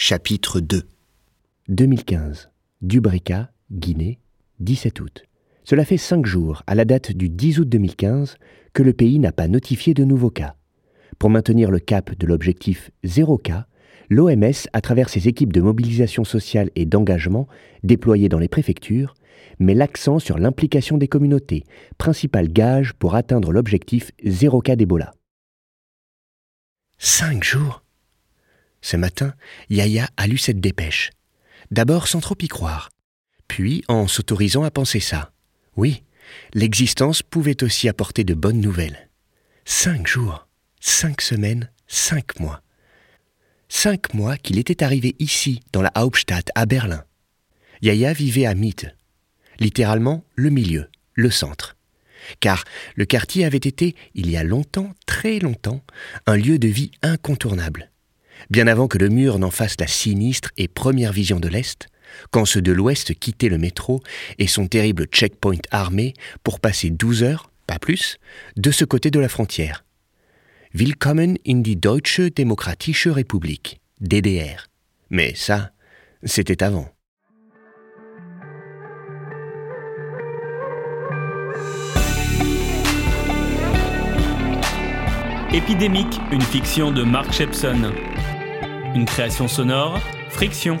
Chapitre 2 2015. Dubreka, Guinée, 17 août. Cela fait cinq jours, à la date du 10 août 2015, que le pays n'a pas notifié de nouveaux cas. Pour maintenir le cap de l'objectif 0 cas, l'OMS, à travers ses équipes de mobilisation sociale et d'engagement déployées dans les préfectures, met l'accent sur l'implication des communautés, principal gage pour atteindre l'objectif 0 cas d'Ebola. Cinq jours? Ce matin, Yaya a lu cette dépêche. D'abord sans trop y croire, puis en s'autorisant à penser ça. Oui, l'existence pouvait aussi apporter de bonnes nouvelles. Cinq jours, cinq semaines, cinq mois. Cinq mois qu'il était arrivé ici, dans la Hauptstadt, à Berlin. Yaya vivait à Mitte, littéralement le milieu, le centre. Car le quartier avait été, il y a longtemps, très longtemps, un lieu de vie incontournable. Bien avant que le mur n'en fasse la sinistre et première vision de l'Est, quand ceux de l'Ouest quittaient le métro et son terrible checkpoint armé pour passer 12 heures, pas plus, de ce côté de la frontière. Willkommen in die Deutsche Demokratische Republik, DDR. Mais ça, c'était avant. Épidémique, une fiction de Mark Shepson. Une création sonore, Friction.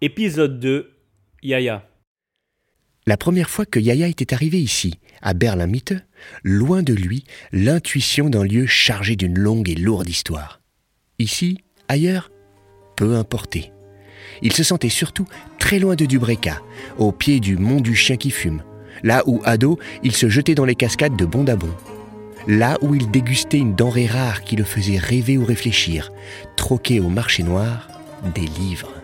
Épisode 2 Yaya. La première fois que Yaya était arrivé ici, à Berlin-Mitte, loin de lui, l'intuition d'un lieu chargé d'une longue et lourde histoire. Ici, ailleurs, peu importé. Il se sentait surtout très loin de Dubreka, au pied du mont du chien qui fume, là où, ado, il se jetait dans les cascades de Bondabon. Là où il dégustait une denrée rare qui le faisait rêver ou réfléchir, troquer au marché noir des livres.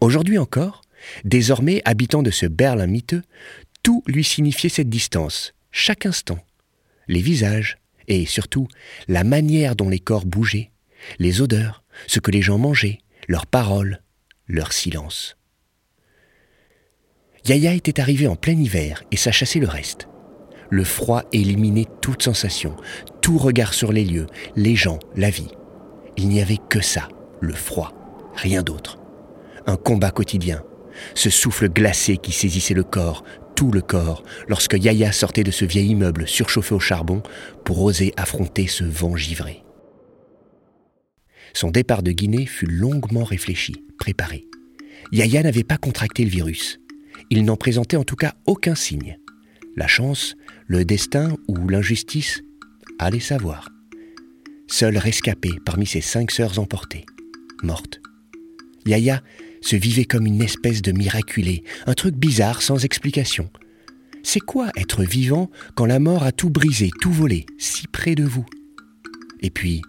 Aujourd'hui encore, désormais habitant de ce Berlin miteux, tout lui signifiait cette distance, chaque instant. Les visages, et surtout la manière dont les corps bougeaient, les odeurs, ce que les gens mangeaient, leurs paroles, leur silence. Yaya était arrivé en plein hiver et ça chassait le reste. Le froid éliminait toute sensation, tout regard sur les lieux, les gens, la vie. Il n'y avait que ça, le froid, rien d'autre un combat quotidien, ce souffle glacé qui saisissait le corps, tout le corps, lorsque Yaya sortait de ce vieil immeuble surchauffé au charbon pour oser affronter ce vent givré. Son départ de Guinée fut longuement réfléchi, préparé. Yaya n'avait pas contracté le virus. Il n'en présentait en tout cas aucun signe. La chance, le destin ou l'injustice, allez savoir. Seul rescapé parmi ses cinq sœurs emportées, mortes. Yaya se vivait comme une espèce de miraculé, un truc bizarre sans explication. C'est quoi être vivant quand la mort a tout brisé, tout volé, si près de vous? Et puis,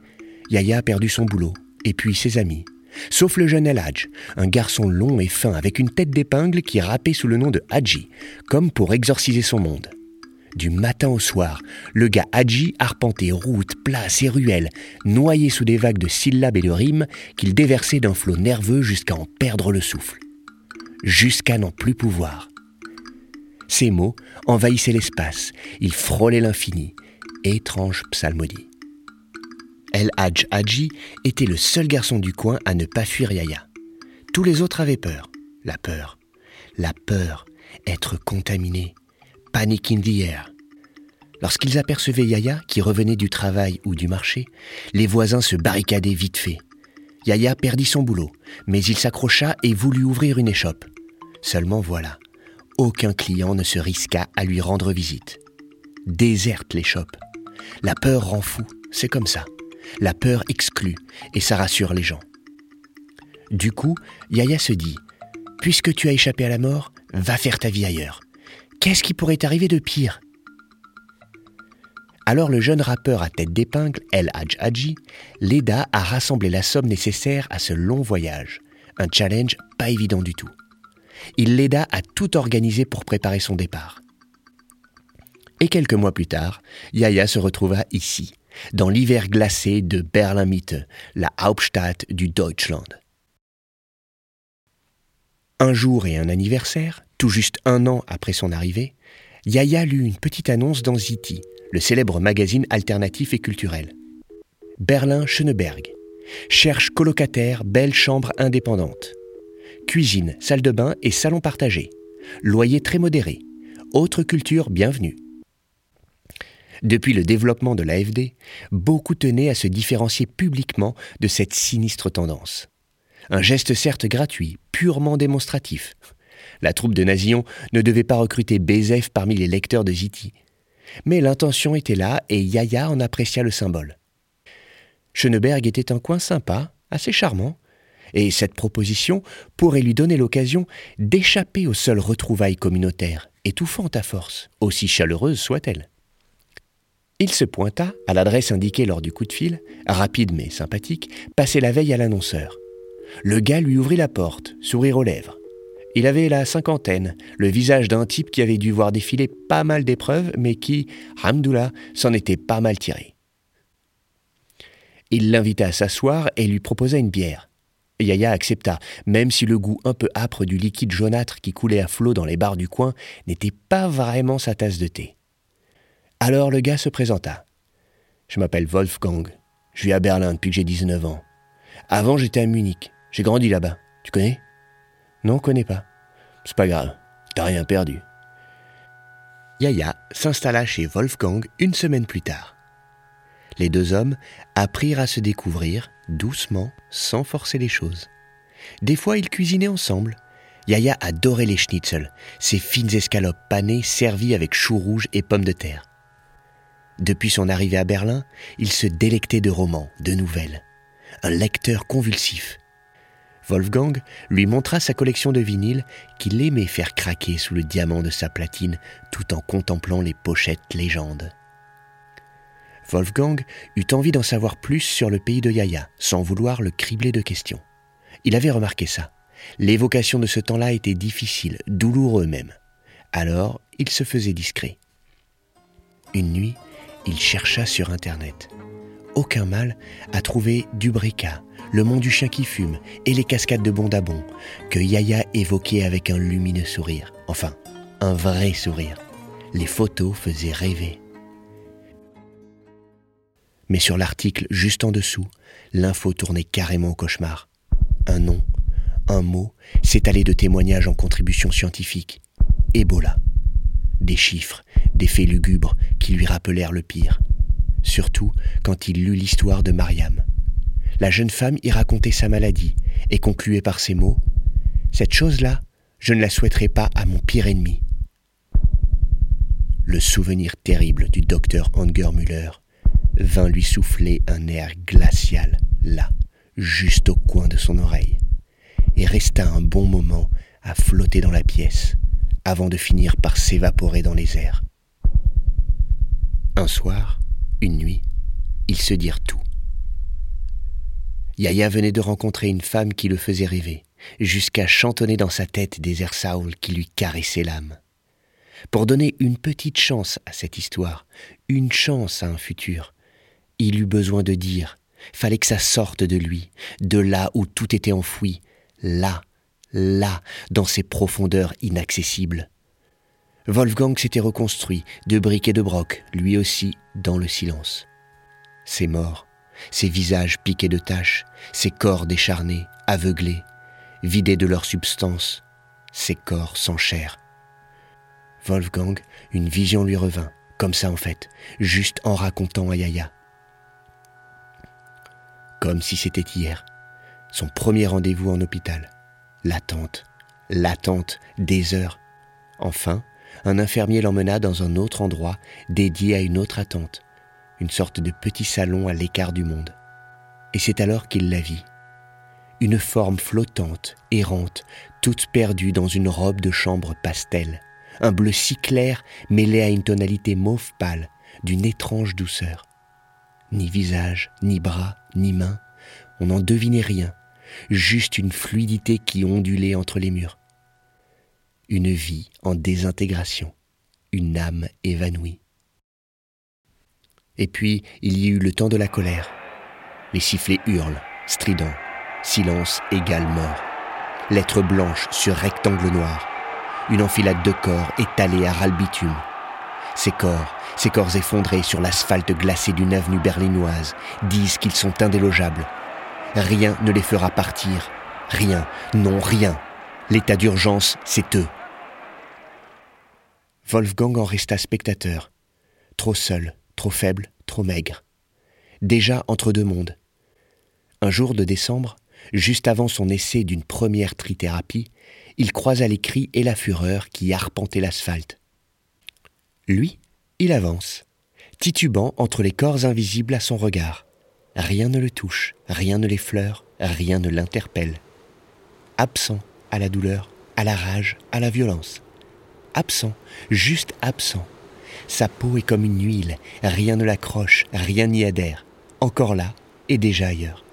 Yaya a perdu son boulot, et puis ses amis. Sauf le jeune El Hadj, un garçon long et fin avec une tête d'épingle qui rappait sous le nom de Hadji, comme pour exorciser son monde. Du matin au soir, le gars Hadji arpentait routes, places et ruelles, noyé sous des vagues de syllabes et de rimes qu'il déversait d'un flot nerveux jusqu'à en perdre le souffle. Jusqu'à n'en plus pouvoir. Ces mots envahissaient l'espace, ils frôlaient l'infini. Étrange psalmodie. El Hadj Hadji était le seul garçon du coin à ne pas fuir Yaya. Tous les autres avaient peur. La peur. La peur. Être contaminé panic in the air. Lorsqu'ils apercevaient Yaya, qui revenait du travail ou du marché, les voisins se barricadaient vite fait. Yaya perdit son boulot, mais il s'accrocha et voulut ouvrir une échoppe. Seulement voilà, aucun client ne se risqua à lui rendre visite. Déserte l'échoppe. La peur rend fou, c'est comme ça. La peur exclut et ça rassure les gens. Du coup, Yaya se dit Puisque tu as échappé à la mort, va faire ta vie ailleurs. Qu'est-ce qui pourrait arriver de pire? Alors le jeune rappeur à tête d'épingle, El Hadj Hadji, l'aida à rassembler la somme nécessaire à ce long voyage. Un challenge pas évident du tout. Il l'aida à tout organiser pour préparer son départ. Et quelques mois plus tard, Yaya se retrouva ici, dans l'hiver glacé de Berlin-Mitte, la Hauptstadt du Deutschland. Un jour et un anniversaire, tout juste un an après son arrivée, Yaya lut une petite annonce dans Ziti, le célèbre magazine alternatif et culturel. Berlin-Schöneberg. Cherche colocataire, belle chambre indépendante. Cuisine, salle de bain et salon partagé. Loyer très modéré. Autre culture bienvenue. Depuis le développement de l'AFD, beaucoup tenaient à se différencier publiquement de cette sinistre tendance. Un geste certes gratuit, purement démonstratif. La troupe de Nazillon ne devait pas recruter Bézef parmi les lecteurs de Ziti. Mais l'intention était là et Yaya en apprécia le symbole. Schöneberg était un coin sympa, assez charmant, et cette proposition pourrait lui donner l'occasion d'échapper aux seules retrouvailles communautaires, étouffantes à force, aussi chaleureuses soient-elles. Il se pointa à l'adresse indiquée lors du coup de fil, rapide mais sympathique, passé la veille à l'annonceur. Le gars lui ouvrit la porte, sourire aux lèvres. Il avait la cinquantaine, le visage d'un type qui avait dû voir défiler pas mal d'épreuves, mais qui, hamdoullah, s'en était pas mal tiré. Il l'invita à s'asseoir et lui proposa une bière. Yaya accepta, même si le goût un peu âpre du liquide jaunâtre qui coulait à flot dans les bars du coin n'était pas vraiment sa tasse de thé. Alors le gars se présenta. Je m'appelle Wolfgang. Je vis à Berlin depuis que j'ai 19 ans. Avant, j'étais à Munich. J'ai grandi là-bas. Tu connais? Non, connais pas. C'est pas grave. T'as rien perdu. Yaya s'installa chez Wolfgang une semaine plus tard. Les deux hommes apprirent à se découvrir doucement, sans forcer les choses. Des fois, ils cuisinaient ensemble. Yaya adorait les schnitzels, ces fines escalopes panées servies avec choux rouges et pommes de terre. Depuis son arrivée à Berlin, il se délectait de romans, de nouvelles. Un lecteur convulsif. Wolfgang lui montra sa collection de vinyles qu'il aimait faire craquer sous le diamant de sa platine tout en contemplant les pochettes légendes. Wolfgang eut envie d'en savoir plus sur le pays de Yaya, sans vouloir le cribler de questions. Il avait remarqué ça. L'évocation de ce temps-là était difficile, douloureux même. Alors, il se faisait discret. Une nuit, il chercha sur Internet. Aucun mal à trouver Dubrica, le mont du chien qui fume et les cascades de Bondabon, que Yaya évoquait avec un lumineux sourire. Enfin, un vrai sourire. Les photos faisaient rêver. Mais sur l'article juste en dessous, l'info tournait carrément au cauchemar. Un nom, un mot, s'étalait de témoignages en contribution scientifique. Ebola. Des chiffres, des faits lugubres qui lui rappelèrent le pire. Surtout quand il lut l'histoire de Mariam. La jeune femme y racontait sa maladie et concluait par ces mots Cette chose-là, je ne la souhaiterais pas à mon pire ennemi. Le souvenir terrible du docteur Müller vint lui souffler un air glacial là, juste au coin de son oreille, et resta un bon moment à flotter dans la pièce, avant de finir par s'évaporer dans les airs. Un soir, une nuit, ils se dirent tout. Yaya venait de rencontrer une femme qui le faisait rêver, jusqu'à chantonner dans sa tête des airs Saoul qui lui caressaient l'âme. Pour donner une petite chance à cette histoire, une chance à un futur, il eut besoin de dire, fallait que ça sorte de lui, de là où tout était enfoui, là, là, dans ces profondeurs inaccessibles. Wolfgang s'était reconstruit, de briques et de broc, lui aussi, dans le silence. Ses morts, ses visages piqués de taches, ses corps décharnés, aveuglés, vidés de leur substance, ses corps sans chair. Wolfgang, une vision lui revint, comme ça en fait, juste en racontant à Yaya. Comme si c'était hier, son premier rendez-vous en hôpital. L'attente, l'attente des heures. Enfin, un infirmier l'emmena dans un autre endroit dédié à une autre attente, une sorte de petit salon à l'écart du monde. Et c'est alors qu'il la vit. Une forme flottante, errante, toute perdue dans une robe de chambre pastel, un bleu si clair mêlé à une tonalité mauve pâle, d'une étrange douceur. Ni visage, ni bras, ni mains, on n'en devinait rien, juste une fluidité qui ondulait entre les murs une vie en désintégration, une âme évanouie. Et puis il y eut le temps de la colère. Les sifflets hurlent, stridents, silence égal mort. lettres blanches sur rectangle noir. Une enfilade de corps étalés à ras bitume. Ces corps, ces corps effondrés sur l'asphalte glacé d'une avenue berlinoise, disent qu'ils sont indélogeables. Rien ne les fera partir. Rien, non rien. L'état d'urgence, c'est eux. Wolfgang en resta spectateur. Trop seul, trop faible, trop maigre. Déjà entre deux mondes. Un jour de décembre, juste avant son essai d'une première trithérapie, il croisa les cris et la fureur qui arpentaient l'asphalte. Lui, il avance, titubant entre les corps invisibles à son regard. Rien ne le touche, rien ne l'effleure, rien ne l'interpelle. Absent à la douleur, à la rage, à la violence. Absent, juste absent. Sa peau est comme une huile, rien ne l'accroche, rien n'y adhère. Encore là et déjà ailleurs.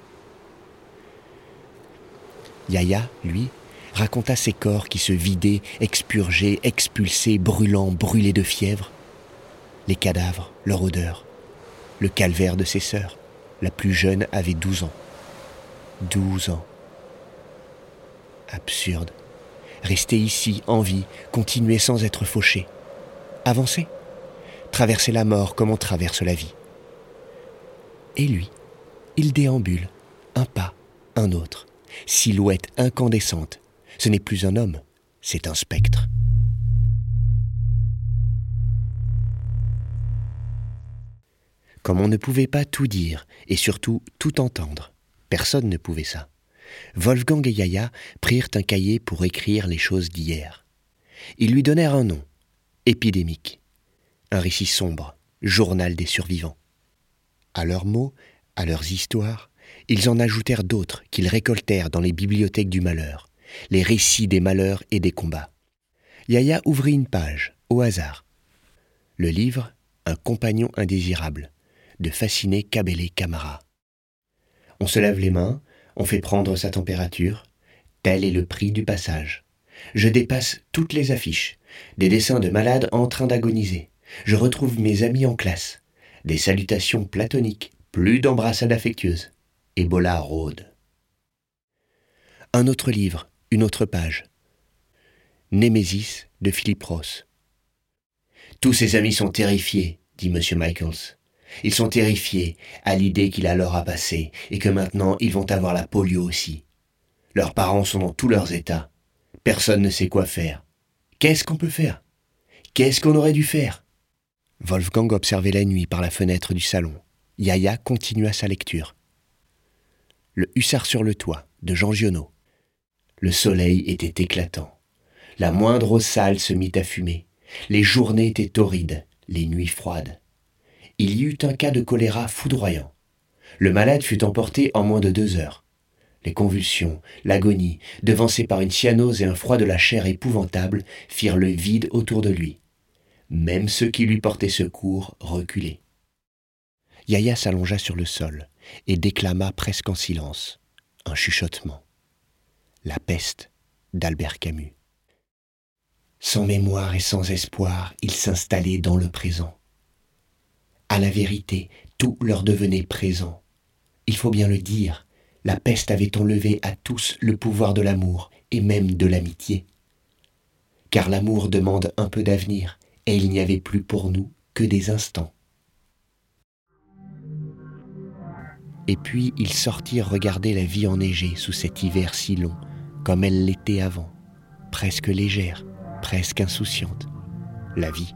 Yaya, lui, raconta ses corps qui se vidaient, expurgés, expulsés, brûlants, brûlés de fièvre. Les cadavres, leur odeur. Le calvaire de ses sœurs. La plus jeune avait douze ans. Douze ans. Absurde. Rester ici, en vie, continuer sans être fauché. Avancer. Traverser la mort comme on traverse la vie. Et lui, il déambule, un pas, un autre, silhouette incandescente. Ce n'est plus un homme, c'est un spectre. Comme on ne pouvait pas tout dire et surtout tout entendre, personne ne pouvait ça. Wolfgang et Yaya prirent un cahier pour écrire les choses d'hier. Ils lui donnèrent un nom, épidémique, un récit sombre, journal des survivants. À leurs mots, à leurs histoires, ils en ajoutèrent d'autres qu'ils récoltèrent dans les bibliothèques du malheur, les récits des malheurs et des combats. Yaya ouvrit une page, au hasard. Le livre, Un compagnon indésirable, de fasciné Cabellé Camara. On se lave les mains, on fait prendre sa température, tel est le prix du passage. Je dépasse toutes les affiches, des dessins de malades en train d'agoniser. Je retrouve mes amis en classe, des salutations platoniques, plus d'embrassades affectueuses. Ebola rôde. Un autre livre, une autre page. Némésis de Philippe Ross. Tous ses amis sont terrifiés, dit M. Michaels. Ils sont terrifiés à l'idée qu'il a l'heure à passer et que maintenant ils vont avoir la polio aussi. Leurs parents sont dans tous leurs états. Personne ne sait quoi faire. Qu'est-ce qu'on peut faire? Qu'est-ce qu'on aurait dû faire? Wolfgang observait la nuit par la fenêtre du salon. Yaya continua sa lecture. Le hussard sur le toit de Jean Giono. Le soleil était éclatant. La moindre sale se mit à fumer. Les journées étaient torrides, les nuits froides. Il y eut un cas de choléra foudroyant. Le malade fut emporté en moins de deux heures. Les convulsions, l'agonie, devancées par une cyanose et un froid de la chair épouvantable, firent le vide autour de lui. Même ceux qui lui portaient secours reculaient. Yaya s'allongea sur le sol et déclama presque en silence un chuchotement. La peste d'Albert Camus. Sans mémoire et sans espoir, il s'installait dans le présent. À la vérité, tout leur devenait présent. Il faut bien le dire, la peste avait enlevé à tous le pouvoir de l'amour et même de l'amitié. Car l'amour demande un peu d'avenir, et il n'y avait plus pour nous que des instants. Et puis ils sortirent regarder la vie enneigée sous cet hiver si long, comme elle l'était avant, presque légère, presque insouciante. La vie.